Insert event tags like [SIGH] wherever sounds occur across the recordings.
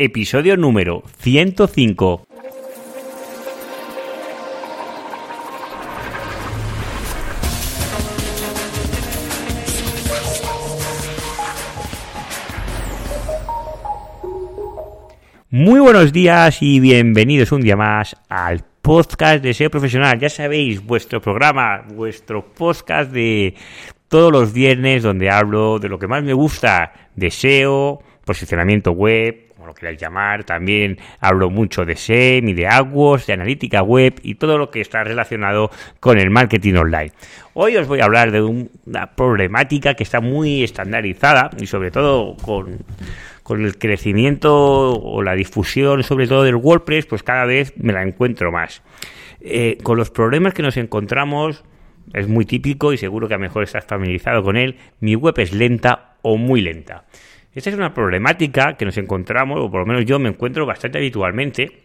episodio número 105. Muy buenos días y bienvenidos un día más al podcast de SEO Profesional. Ya sabéis, vuestro programa, vuestro podcast de todos los viernes donde hablo de lo que más me gusta de SEO, posicionamiento web, lo queráis llamar. También hablo mucho de SEM y de AdWords, de analítica web y todo lo que está relacionado con el marketing online. Hoy os voy a hablar de una problemática que está muy estandarizada y sobre todo con con el crecimiento o la difusión, sobre todo del WordPress, pues cada vez me la encuentro más. Eh, con los problemas que nos encontramos, es muy típico y seguro que a lo mejor estás familiarizado con él, mi web es lenta o muy lenta. Esta es una problemática que nos encontramos, o por lo menos yo me encuentro bastante habitualmente.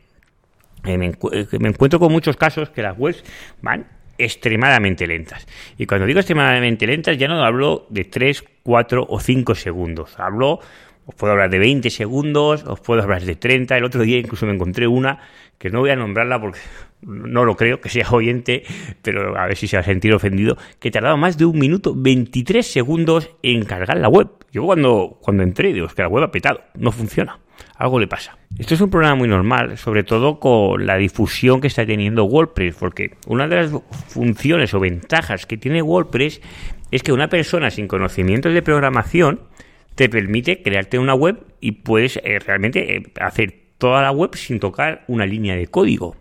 Eh, me, eh, me encuentro con muchos casos que las webs van extremadamente lentas. Y cuando digo extremadamente lentas, ya no hablo de 3, 4 o 5 segundos. Hablo os puedo hablar de 20 segundos, os puedo hablar de 30. El otro día incluso me encontré una que no voy a nombrarla porque no lo creo que sea oyente, pero a ver si se va a sentir ofendido, que tardaba más de un minuto 23 segundos en cargar la web. Yo cuando, cuando entré digo, es que la web ha petado, no funciona, algo le pasa. Esto es un problema muy normal, sobre todo con la difusión que está teniendo WordPress, porque una de las funciones o ventajas que tiene WordPress es que una persona sin conocimientos de programación te permite crearte una web y puedes eh, realmente eh, hacer toda la web sin tocar una línea de código.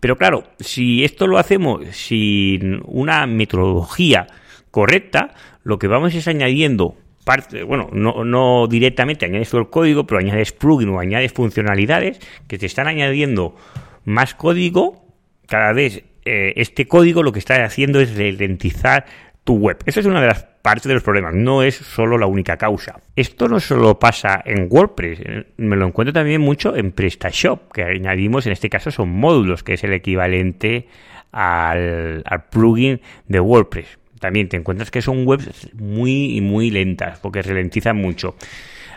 Pero claro, si esto lo hacemos sin una metodología correcta, lo que vamos es añadiendo parte, bueno, no, directamente añades todo el código, pero añades plugin o añades funcionalidades que te están añadiendo más código. Cada vez eh, este código lo que está haciendo es ralentizar tu web. Esa es una de las partes de los problemas, no es solo la única causa. Esto no solo pasa en WordPress, eh, me lo encuentro también mucho en PrestaShop, que añadimos, en este caso son módulos, que es el equivalente al, plugin de WordPress. También te encuentras que son webs muy, muy lentas, porque ralentizan mucho.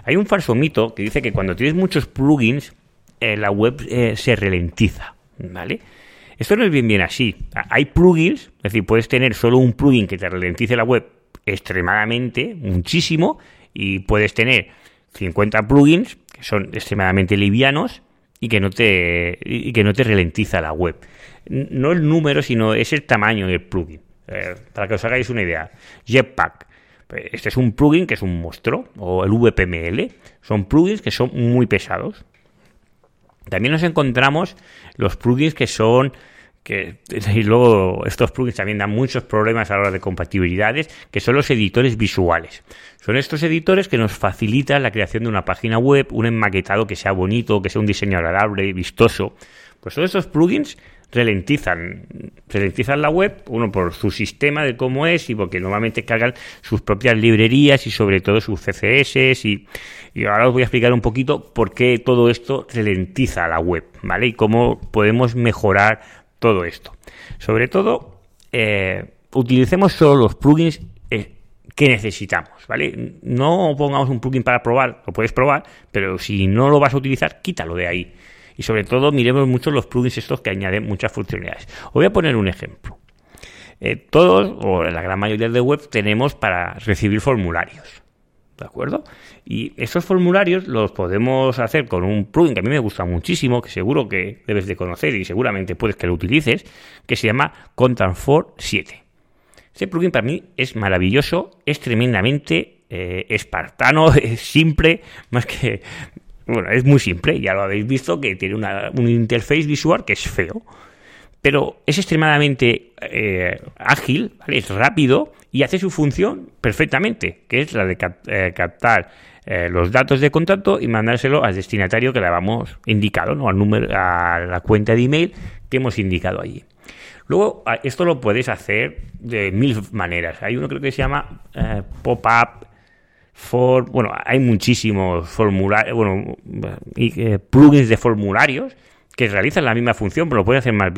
Hay un falso mito que dice que cuando tienes muchos plugins, eh, la web eh, se ralentiza, ¿vale? Esto no es bien bien así. Hay plugins, es decir, puedes tener solo un plugin que te ralentice la web extremadamente, muchísimo, y puedes tener 50 plugins que son extremadamente livianos y que no te y que no te ralentiza la web. No el número, sino es el tamaño del plugin. Eh, para que os hagáis una idea. Jetpack. Pues, este es un plugin que es un monstruo, o el VPML. Son plugins que son muy pesados. También nos encontramos los plugins que son que [LAUGHS] y luego estos plugins también dan muchos problemas a la hora de compatibilidades, que son los editores visuales. Son estos editores que nos facilitan la creación de una página web, un enmaquetado que sea bonito, que sea un diseño agradable, y vistoso. Pues todos estos plugins ralentizan, ralentizan la web, uno por su sistema de cómo es y porque normalmente cargan sus propias librerías y sobre todo sus CSS y, y ahora os voy a explicar un poquito por qué todo esto ralentiza la web, ¿vale? Y cómo podemos mejorar todo esto. Sobre todo, eh, utilicemos solo los plugins eh, que necesitamos, ¿vale? No pongamos un plugin para probar, lo puedes probar, pero si no lo vas a utilizar, quítalo de ahí. Y sobre todo, miremos mucho los plugins estos que añaden muchas funcionalidades. Os voy a poner un ejemplo. Eh, todos, o la gran mayoría de web, tenemos para recibir formularios. ¿De acuerdo? Y estos formularios los podemos hacer con un plugin que a mí me gusta muchísimo, que seguro que debes de conocer y seguramente puedes que lo utilices, que se llama Content 7. Este plugin para mí es maravilloso, es tremendamente eh, espartano, [LAUGHS] es simple, más que... Bueno, es muy simple, ya lo habéis visto, que tiene una, un interface visual que es feo, pero es extremadamente eh, ágil, es rápido y hace su función perfectamente, que es la de eh, captar eh, los datos de contacto y mandárselo al destinatario que le habíamos indicado, ¿no? al número, a la cuenta de email que hemos indicado allí. Luego, esto lo puedes hacer de mil maneras. Hay uno creo que se llama pop-up for, bueno, hay muchísimos formularios, bueno, plugins de formularios que realizan la misma función, pero lo puede hacer más,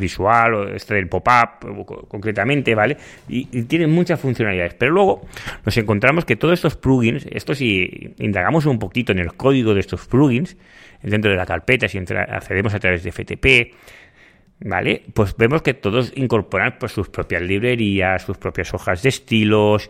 visual, o este del pop-up concretamente, ¿vale? Y, tienen muchas funcionalidades. Pero luego nos encontramos que todos estos plugins, esto si indagamos un poquito en el código de estos plugins, dentro de la carpeta, si accedemos a través de FTP, ¿vale? Pues vemos que todos incorporan pues, sus propias librerías, sus propias hojas de estilos,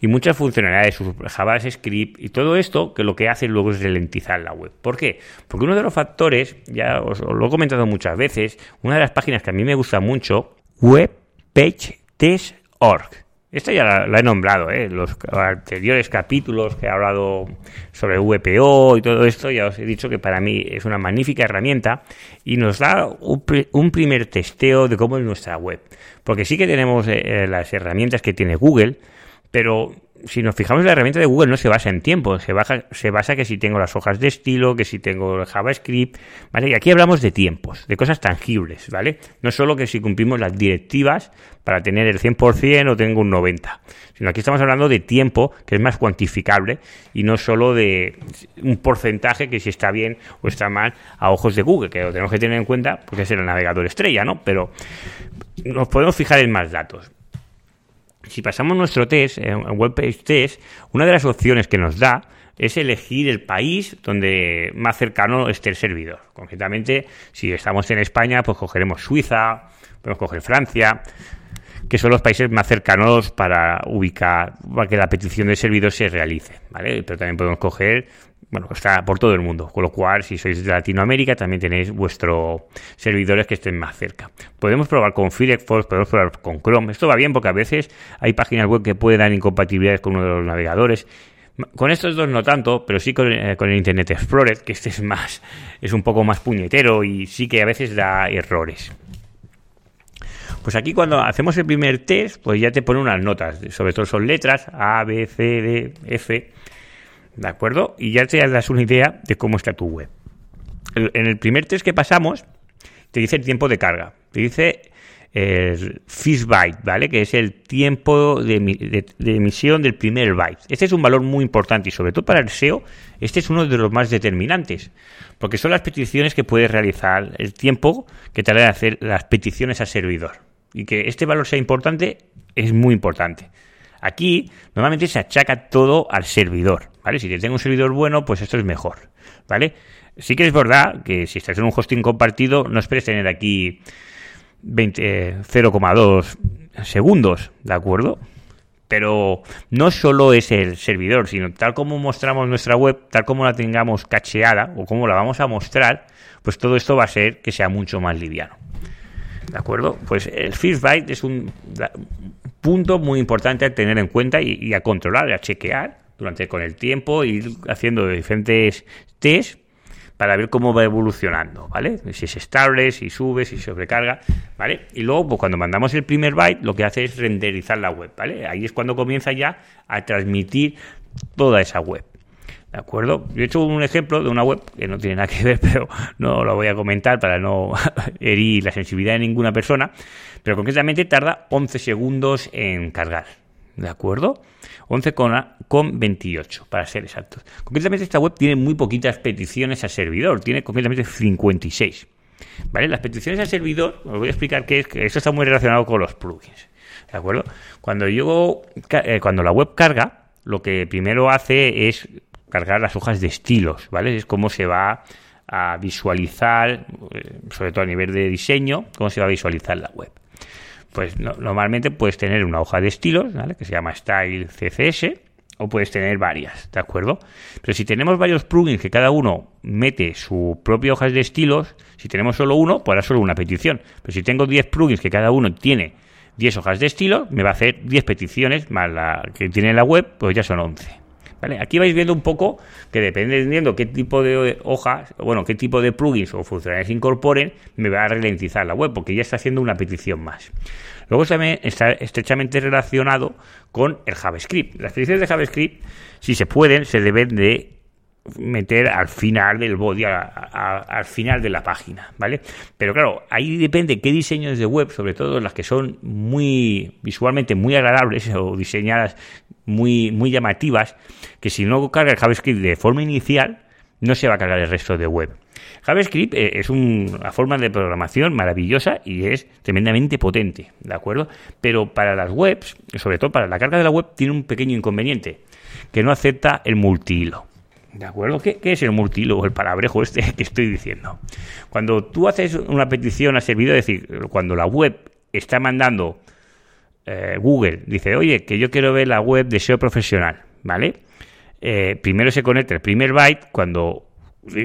y muchas funcionalidades, sus JavaScript y todo esto que lo que hace luego es ralentizar la web. ¿Por qué? Porque uno de los factores, ya os, lo he comentado muchas veces, una de las páginas que a mí me gusta mucho, webpagetest.org. Esta ya la, he nombrado, ¿eh? los anteriores capítulos que he hablado sobre VPO y todo esto, ya os he dicho que para mí es una magnífica herramienta y nos da un, primer testeo de cómo es nuestra web. Porque sí que tenemos eh, las herramientas que tiene Google, pero si nos fijamos la herramienta de Google no se basa en tiempo, se, baja, se basa que si tengo las hojas de estilo, que si tengo JavaScript, ¿vale? Y aquí hablamos de tiempos, de cosas tangibles, ¿vale? No solo que si cumplimos las directivas para tener el 100% o tengo un 90%, sino aquí estamos hablando de tiempo que es más cuantificable y no solo de un porcentaje que si está bien o está mal a ojos de Google, que lo tenemos que tener en cuenta porque es el navegador estrella, ¿no? Pero nos podemos fijar en más datos si pasamos nuestro test, en WebPage Test, una de las opciones que nos da es elegir el país donde más cercano esté el servidor. Concretamente, si estamos en España, pues cogeremos Suiza, podemos coger Francia, que son los países más cercanos para ubicar, para que la petición de servidor se realice, ¿vale? Pero también podemos coger bueno, está por todo el mundo. Con lo cual, si sois de Latinoamérica, también tenéis vuestros servidores que estén más cerca. Podemos probar con Firefox, podemos probar con Chrome. Esto va bien porque a veces hay páginas web que pueden dar incompatibilidades con uno de los navegadores. Con estos dos no tanto, pero sí con, eh, con, el Internet Explorer, que este es más, es un poco más puñetero y sí que a veces da errores. Pues aquí cuando hacemos el primer test, pues ya te pone unas notas, sobre todo son letras A, B, C, D, F ¿De acuerdo? Y ya te das una idea de cómo está tu web. En el primer test que pasamos, te dice el tiempo de carga. Te dice el first byte, ¿vale? Que es el tiempo de, emisión del primer byte. Este es un valor muy importante y sobre todo para el SEO, este es uno de los más determinantes, porque son las peticiones que puedes realizar, el tiempo que tarda en hacer las peticiones al servidor. Y que este valor sea importante es muy importante. Aquí normalmente se achaca todo al servidor, ¿vale? Si tengo un servidor bueno, pues esto es mejor, ¿vale? Sí que es verdad que si estás en un hosting compartido, no esperes tener aquí 0,2 eh, segundos, ¿de acuerdo? Pero no solo es el servidor, sino tal como mostramos nuestra web, tal como la tengamos cacheada o como la vamos a mostrar, pues todo esto va a ser que sea mucho más liviano. ¿De acuerdo? Pues el first byte es un punto muy importante a tener en cuenta y, a controlar, a chequear durante con el tiempo, ir haciendo diferentes tests para ver cómo va evolucionando, ¿vale? Si es estable, si sube, si sobrecarga, ¿vale? Y luego, pues cuando mandamos el primer byte, lo que hace es renderizar la web, ¿vale? Ahí es cuando comienza ya a transmitir toda esa web. ¿De acuerdo? Yo he hecho un ejemplo de una web que no tiene nada que ver, [LAUGHS] pero no lo voy a comentar para no [LAUGHS] herir la sensibilidad de ninguna persona. Pero concretamente tarda 11 segundos en cargar. ¿De acuerdo? 11 con, con 28, para ser exactos. Concretamente esta web tiene muy poquitas peticiones al servidor. Tiene concretamente 56. ¿Vale? Las peticiones al servidor, os voy a explicar qué es, que esto está muy relacionado con los plugins. ¿De acuerdo? Cuando yo, eh, cuando la web carga, lo que primero hace es cargar las hojas de estilos, ¿vale? Es cómo se va a visualizar, eh, sobre todo a nivel de diseño, cómo se va a visualizar la web. Pues normalmente puedes tener una hoja de estilos, ¿vale? Que se llama Style CSS, o puedes tener varias, ¿de acuerdo? Pero si tenemos varios plugins que cada uno mete su propia hoja de estilos, si tenemos solo uno, pues solo una petición. Pero si tengo 10 plugins que cada uno tiene 10 hojas de estilo, me va a hacer 10 peticiones, más la que tiene la web, pues ya son 11. Aquí vais viendo un poco que dependiendo qué tipo de hojas, bueno, qué tipo de plugins o funcionalidades incorporen, me va a ralentizar la web, porque ya está haciendo una petición más. Luego también está estrechamente relacionado con el JavaScript. Las peticiones de JavaScript, si se pueden, se deben de meter al final del body, al final de la página, ¿vale? Pero claro, ahí depende qué diseños de web, sobre todo las que son muy visualmente muy agradables o diseñadas muy, muy llamativas, que si no carga el JavaScript de forma inicial, no se va a cargar el resto de web. JavaScript eh, es una forma de programación maravillosa y es tremendamente potente, ¿de acuerdo? Pero para las webs, sobre todo para la carga de la web, tiene un pequeño inconveniente, que no acepta el multihilo. ¿De acuerdo? ¿Qué, es el multihilo o el palabrejo este que estoy diciendo? Cuando tú haces una petición a servidor, es decir, cuando la web está mandando eh, Google, dice, oye, que yo quiero ver la web de SEO profesional, ¿vale? Eh, primero se conecta el primer byte, cuando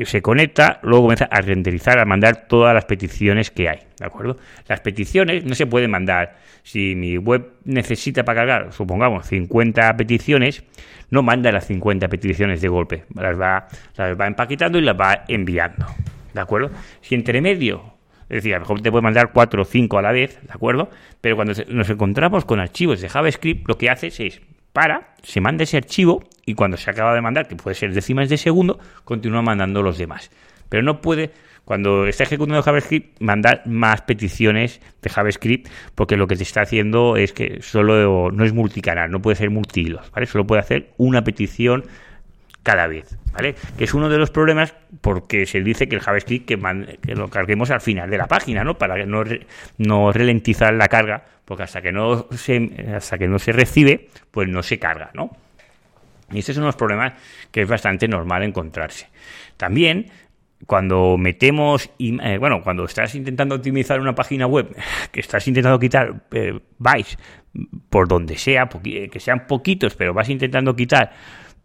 se conecta, luego comienza a renderizar, a mandar todas las peticiones que hay, ¿de acuerdo? Las peticiones no se pueden mandar. Si mi web necesita para cargar, supongamos, 50 peticiones, no manda las 50 peticiones de golpe, las va, las va empaquetando y las va enviando, ¿de acuerdo? Si entre medio, es decir, a lo mejor te puede mandar 4 o 5 a la vez, ¿de acuerdo? Pero cuando nos encontramos con archivos de JavaScript, lo que haces es para, se manda ese archivo y cuando se acaba de mandar, que puede ser décimas de segundo, continúa mandando los demás. Pero no puede, cuando está ejecutando JavaScript, mandar más peticiones de JavaScript, porque lo que te está haciendo es que solo no es multicanal, no puede ser multihilos, ¿vale? Solo puede hacer una petición cada vez, ¿vale? Que es uno de los problemas porque se dice que el JavaScript que, que lo carguemos al final de la página, ¿no? Para no, no ralentizar la carga porque hasta que no se, hasta que no se recibe, pues no se carga, ¿no? Y este es uno de los problemas que es bastante normal encontrarse. También, cuando metemos, eh, bueno, cuando estás intentando optimizar una página web, [LAUGHS] que estás intentando quitar eh, bytes por donde sea, que sean poquitos, pero vas intentando quitar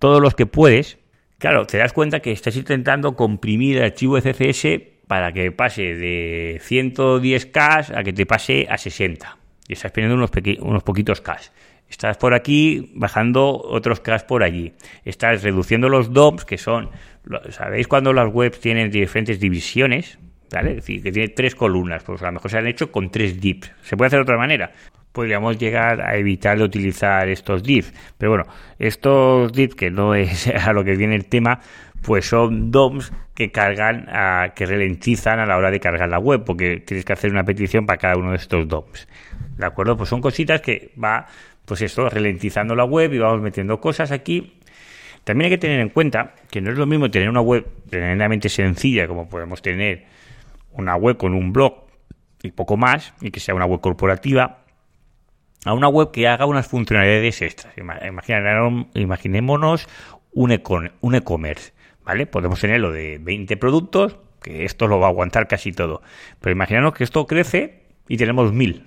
todos los que puedes, claro, te das cuenta que estás intentando comprimir el archivo de CSS para que pase de 110K a que te pase a 60 y estás perdiendo unos, unos poquitos cash. Estás por aquí bajando otros cash por allí. Estás reduciendo los DOMs, que son, ¿sabéis cuando las webs tienen diferentes divisiones? ¿Vale? Es decir, que tiene tres columnas, pues a lo mejor se han hecho con tres dips. ¿Se puede hacer de otra manera? Podríamos llegar a evitar utilizar estos divs. Pero bueno, estos divs, que no es [LAUGHS] a lo que viene el tema, pues son DOMs que cargan, a, que ralentizan a la hora de cargar la web, porque tienes que hacer una petición para cada uno de estos DOMs. ¿De acuerdo? Pues son cositas que va, pues esto, ralentizando la web y vamos metiendo cosas aquí. También hay que tener en cuenta que no es lo mismo tener una web tremendamente sencilla como podemos tener una web con un blog y poco más, y que sea una web corporativa, a una web que haga unas funcionalidades extras. Imaginémonos un e-commerce, ¿vale? Podemos tener lo de 20 productos, que esto lo va a aguantar casi todo. Pero imaginaros que esto crece y tenemos 1000.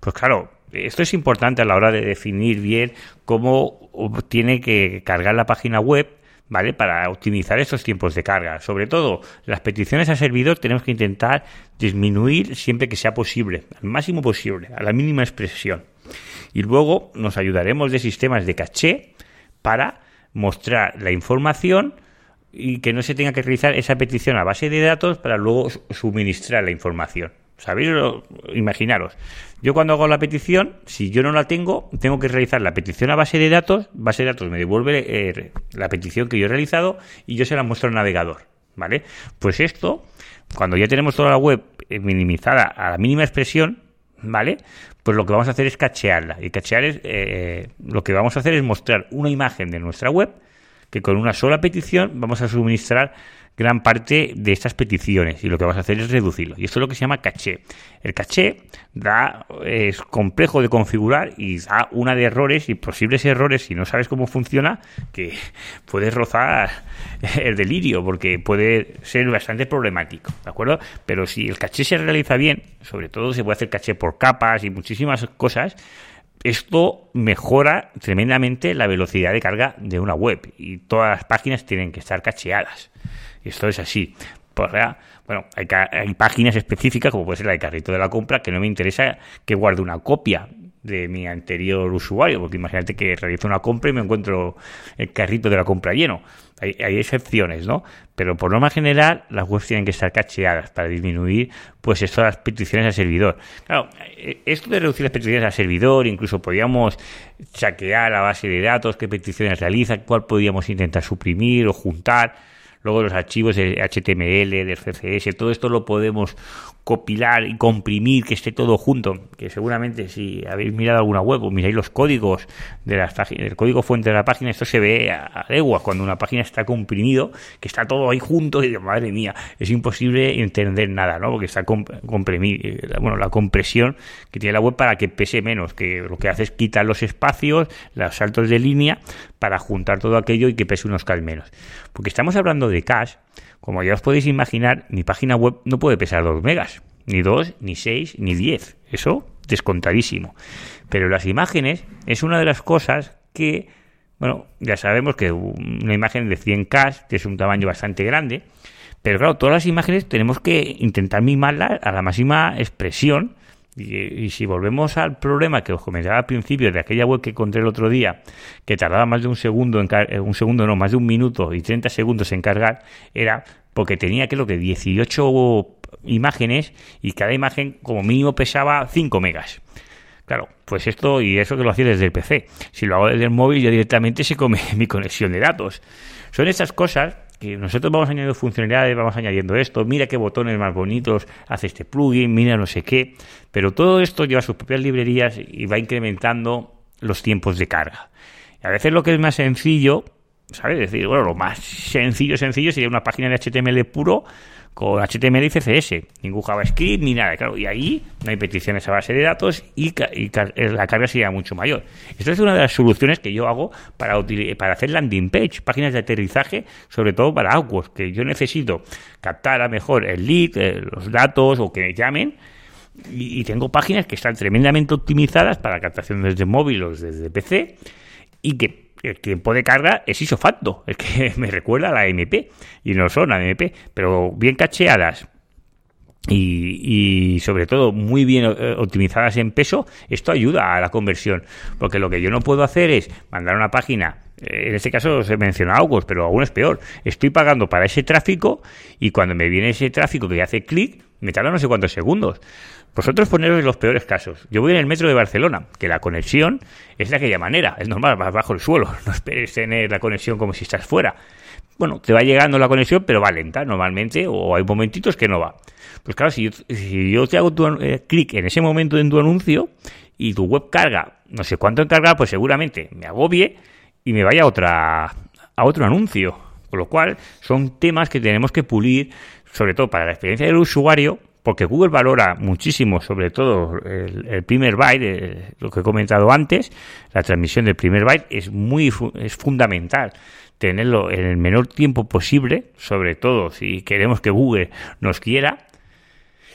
Pues claro, esto es importante a la hora de definir bien cómo tiene que cargar la página web, ¿vale? Para optimizar esos tiempos de carga. Sobre todo, las peticiones a servidor tenemos que intentar disminuir siempre que sea posible, al máximo posible, a la mínima expresión. Y luego nos ayudaremos de sistemas de caché para mostrar la información y que no se tenga que realizar esa petición a base de datos para luego suministrar la información. ¿Sabéis? Imaginaros. Yo cuando hago la petición, si yo no la tengo, tengo que realizar la petición a base de datos. Base de datos me devuelve eh, la petición que yo he realizado y yo se la muestro al navegador. ¿Vale? Pues esto, cuando ya tenemos toda la web eh, minimizada a la mínima expresión, ¿vale? Pues lo que vamos a hacer es cachearla. Y cachear es, eh, lo que vamos a hacer es mostrar una imagen de nuestra web que con una sola petición vamos a suministrar gran parte de estas peticiones y lo que vas a hacer es reducirlo. Y esto es lo que se llama caché. El caché da, es complejo de configurar y da una de errores y posibles errores si no sabes cómo funciona que [LAUGHS] puedes rozar [LAUGHS] el delirio porque puede ser bastante problemático, ¿de acuerdo? Pero si el caché se realiza bien, sobre todo se puede hacer caché por capas y muchísimas cosas, esto mejora tremendamente la velocidad de carga de una web y todas las páginas tienen que estar cacheadas. Esto es así. Pues, bueno, hay, hay, páginas específicas, como puede ser la de carrito de la compra, que no me interesa que guarde una copia de mi anterior usuario, porque imagínate que realizo una compra y me encuentro el carrito de la compra lleno. Hay, excepciones, ¿no? Pero por norma general, las webs tienen que estar cacheadas para disminuir, pues, esto las peticiones al servidor. Claro, eh, esto de reducir las peticiones al servidor, incluso podríamos saquear la base de datos, qué peticiones realiza, cuál podríamos intentar suprimir o juntar luego los archivos de HTML, de CSS, todo esto lo podemos copilar y comprimir, que esté todo junto, que seguramente si habéis mirado alguna web o miráis los códigos de las páginas, el código fuente de la página, esto se ve a, leguas cuando una página está comprimido, que está todo ahí junto y digo, madre mía, es imposible entender nada, ¿no? Porque está comprimido, eh, bueno, la compresión que tiene la web para que pese menos, que lo que hace es quitar los espacios, los saltos de línea para juntar todo aquello y que pese unos K menos. Porque estamos hablando de cache, como ya os podéis imaginar, mi página web no puede pesar 2 megas, ni 2, ni 6, ni 10. Eso descontadísimo. Pero las imágenes es una de las cosas que, bueno, ya sabemos que una imagen de 100K, que es un tamaño bastante grande, pero claro, todas las imágenes tenemos que intentar mimarlas a la máxima expresión. Y, si volvemos al problema que os comentaba al principio de aquella web que encontré el otro día, que tardaba más de un segundo, en eh, un segundo no, más de un minuto y 30 segundos en cargar, era porque tenía lo que 18 imágenes y cada imagen como mínimo pesaba 5 megas. Claro, pues esto y eso que lo hacía desde el PC. Si lo hago desde el móvil ya directamente se come [LAUGHS] mi conexión de datos. Son estas cosas nosotros vamos añadiendo funcionalidades, vamos añadiendo esto, mira qué botones más bonitos hace este plugin, mira no sé qué, pero todo esto lleva sus propias librerías y va incrementando los tiempos de carga. a veces lo que es más sencillo, ¿sabes? Es decir, bueno, lo más sencillo, sencillo sería una página de HTML puro con HTML y CSS, ningún JavaScript ni nada, claro, y ahí no hay peticiones a base de datos y, la carga sería mucho mayor. Esto es una de las soluciones que yo hago para, hacer landing page, páginas de aterrizaje, sobre todo para AWS, que yo necesito captar a mejor el lead, eh, los datos o que me llamen, y, y tengo páginas que están tremendamente optimizadas para captación desde móvil o desde PC y que el tiempo de carga es isofacto, es que [LAUGHS] me recuerda a la MP, y no son MP, pero bien cacheadas y, sobre todo muy bien eh, optimizadas en peso, esto ayuda a la conversión, porque lo que yo no puedo hacer es mandar una página, en este caso se menciona August, pero aún es peor, estoy pagando para ese tráfico y cuando me viene ese tráfico que hace clic, me tarda no sé cuántos segundos. Vosotros poneros los peores casos. Yo voy en el metro de Barcelona, que la conexión es de aquella manera, es normal, vas bajo el suelo, [LAUGHS] no esperes tener la conexión como si estás fuera. Bueno, te va llegando la conexión, pero va lenta normalmente, o hay momentitos que no va. Pues claro, si yo, te hago eh, clic en ese momento en tu anuncio y tu web carga, no sé cuánto en carga, pues seguramente me agobie y me vaya a, otra, a otro anuncio. Con lo cual, son temas que tenemos que pulir, sobre todo para la experiencia del usuario, porque Google valora muchísimo, sobre todo el, primer byte, eh, lo que he comentado antes, la transmisión del primer byte es muy es fundamental tenerlo en el menor tiempo posible, sobre todo si queremos que Google nos quiera,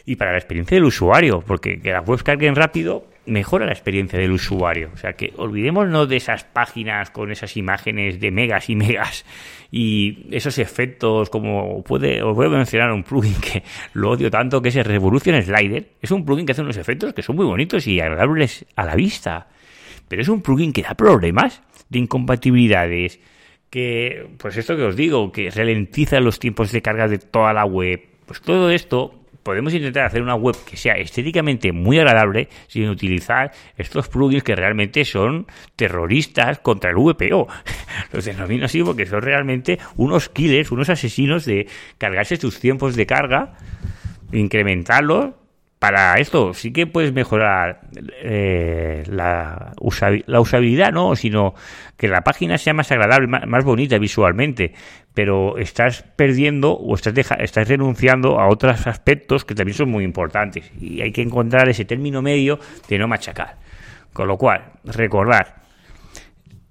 y para la experiencia del usuario, porque que las webs carguen rápido mejora la experiencia del usuario. O sea que olvidémonos de esas páginas con esas imágenes de megas y megas y esos efectos como puede, os voy a mencionar un plugin que lo odio tanto que es el Revolution Slider. Es un plugin que hace unos efectos que son muy bonitos y agradables a la vista. Pero es un plugin que da problemas de incompatibilidades, que, pues esto que os digo, que ralentiza los tiempos de carga de toda la web. Pues todo esto podemos intentar hacer una web que sea estéticamente muy agradable sin utilizar estos plugins que realmente son terroristas contra el VPO. [LAUGHS] Los denomino así porque son realmente unos killers, unos asesinos de cargarse sus tiempos de carga, incrementarlos para esto sí que puedes mejorar eh, la, la, usabilidad, no, sino que la página sea más agradable, más, bonita visualmente, pero estás perdiendo o estás, estás renunciando a otros aspectos que también son muy importantes y hay que encontrar ese término medio de no machacar. Con lo cual, recordar,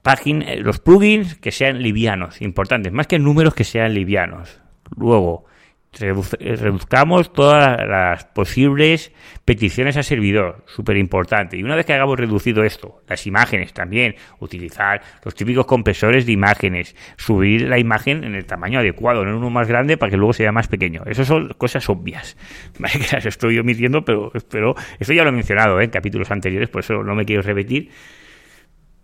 página, los plugins que sean livianos, importantes, más que números que sean livianos. Luego, reduzcamos todas las posibles peticiones al servidor, súper importante. Y una vez que hayamos reducido esto, las imágenes también, utilizar los típicos compresores de imágenes, subir la imagen en el tamaño adecuado, no en uno más grande para que luego sea más pequeño. Esas son cosas obvias, [LAUGHS] que las estoy omitiendo, pero, pero ya lo he mencionado ¿eh? en capítulos anteriores, por eso no me quiero repetir.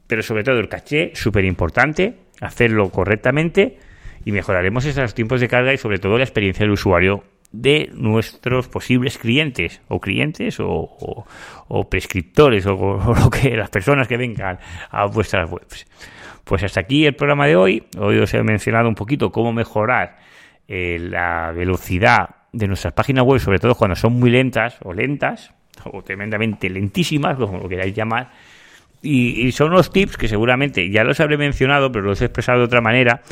Pero sobre todo el caché, súper importante, hacerlo correctamente y mejoraremos esos tiempos de carga y sobre todo la experiencia del usuario de nuestros posibles clientes o clientes o, prescriptores o, [LAUGHS] lo que las personas que vengan a vuestras webs. Pues hasta aquí el programa de hoy. Hoy os he mencionado un poquito cómo mejorar eh, la velocidad de nuestras páginas web, sobre todo cuando son muy lentas o lentas, o tremendamente lentísimas, como lo queráis llamar, y, son unos tips que seguramente ya los habré mencionado, pero los he expresado de otra manera,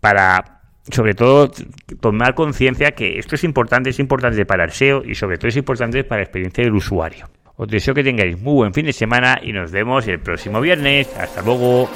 para sobre todo tomar conciencia que esto es importante, es importante para el SEO y sobre todo es importante para la experiencia del usuario. Os deseo que tengáis muy buen fin de semana y nos vemos el próximo viernes. Hasta luego.